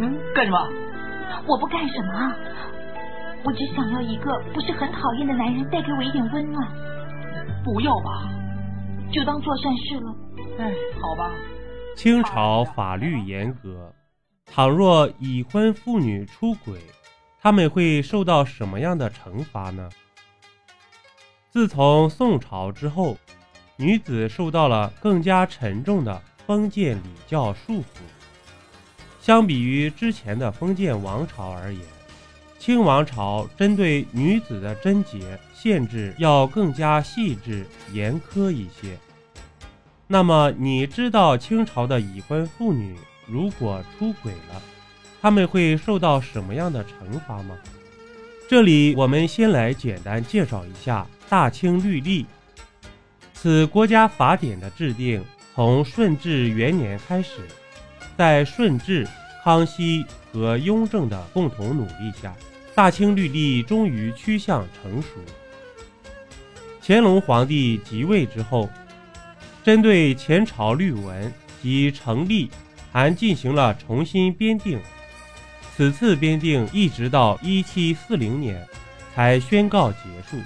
嗯，干什么？我不干什么，我只想要一个不是很讨厌的男人，带给我一点温暖。不要吧，就当做善事了。哎，好吧。清朝法律严格，倘若已婚妇女出轨，他们会受到什么样的惩罚呢？自从宋朝之后，女子受到了更加沉重的封建礼教束缚。相比于之前的封建王朝而言，清王朝针对女子的贞洁限制要更加细致严苛一些。那么，你知道清朝的已婚妇女如果出轨了，他们会受到什么样的惩罚吗？这里我们先来简单介绍一下《大清律例》。此国家法典的制定从顺治元年开始，在顺治、康熙和雍正的共同努力下，《大清律例》终于趋向成熟。乾隆皇帝即位之后，针对前朝律文及成立，还进行了重新编订。此次编订一直到一七四零年才宣告结束，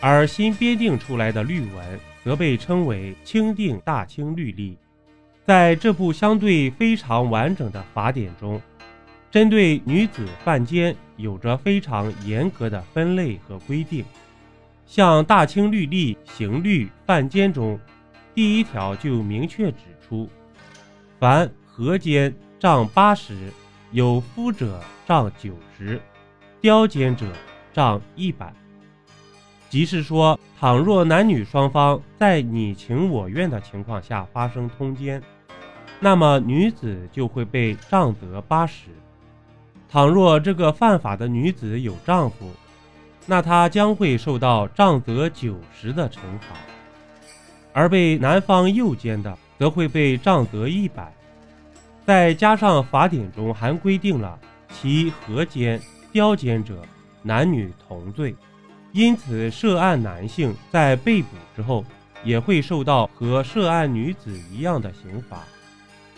而新编订出来的律文则被称为《钦定大清律例》。在这部相对非常完整的法典中，针对女子犯奸有着非常严格的分类和规定。像《大清律例刑律犯奸》中，第一条就明确指出：凡合奸杖八十。有夫者杖九十，刁奸者杖一百。即是说，倘若男女双方在你情我愿的情况下发生通奸，那么女子就会被杖责八十。倘若这个犯法的女子有丈夫，那她将会受到杖责九十的惩罚；而被男方诱奸的，则会被杖责一百。再加上法典中还规定了其合奸、刁奸者男女同罪，因此涉案男性在被捕之后也会受到和涉案女子一样的刑罚。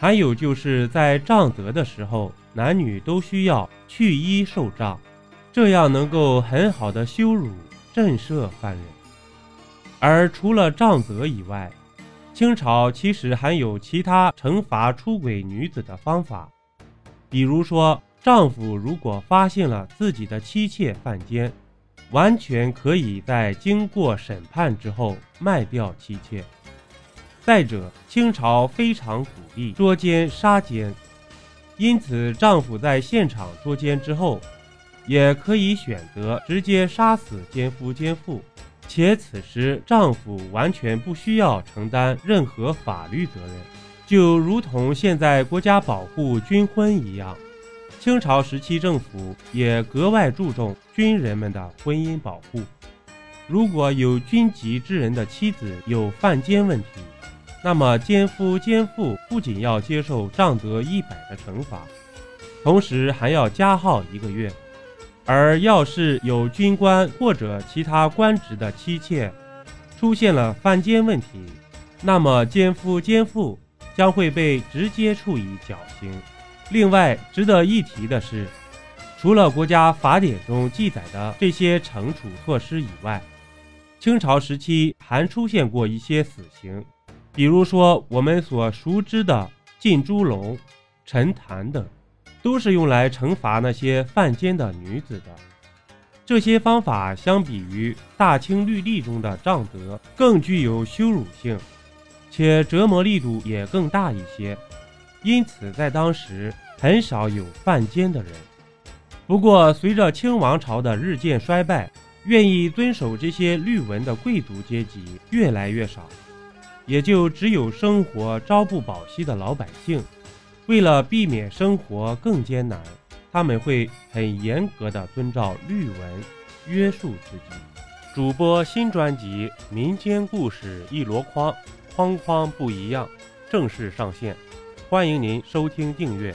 还有就是在杖责的时候，男女都需要去衣受杖，这样能够很好的羞辱震慑犯人。而除了杖责以外，清朝其实还有其他惩罚出轨女子的方法，比如说，丈夫如果发现了自己的妻妾犯奸，完全可以在经过审判之后卖掉妻妾。再者，清朝非常鼓励捉奸杀奸，因此丈夫在现场捉奸之后，也可以选择直接杀死奸夫奸妇。且此时丈夫完全不需要承担任何法律责任，就如同现在国家保护军婚一样。清朝时期政府也格外注重军人们的婚姻保护。如果有军籍之人的妻子有犯奸问题，那么奸夫奸妇不仅要接受杖责一百的惩罚，同时还要加号一个月。而要是有军官或者其他官职的妻妾出现了犯奸问题，那么奸夫奸妇将会被直接处以绞刑。另外值得一提的是，除了国家法典中记载的这些惩处措施以外，清朝时期还出现过一些死刑，比如说我们所熟知的浸猪笼、沉潭等。都是用来惩罚那些犯奸的女子的。这些方法相比于《大清律例》中的杖责，更具有羞辱性，且折磨力度也更大一些。因此，在当时很少有犯奸的人。不过，随着清王朝的日渐衰败，愿意遵守这些律文的贵族阶级越来越少，也就只有生活朝不保夕的老百姓。为了避免生活更艰难，他们会很严格的遵照律文约束自己。主播新专辑《民间故事一箩筐》，筐筐不一样，正式上线，欢迎您收听订阅。